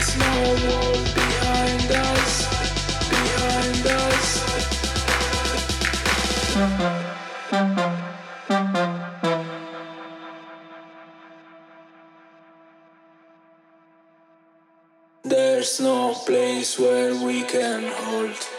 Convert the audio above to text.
There's no wall behind us, behind us. There's no place where we can hold.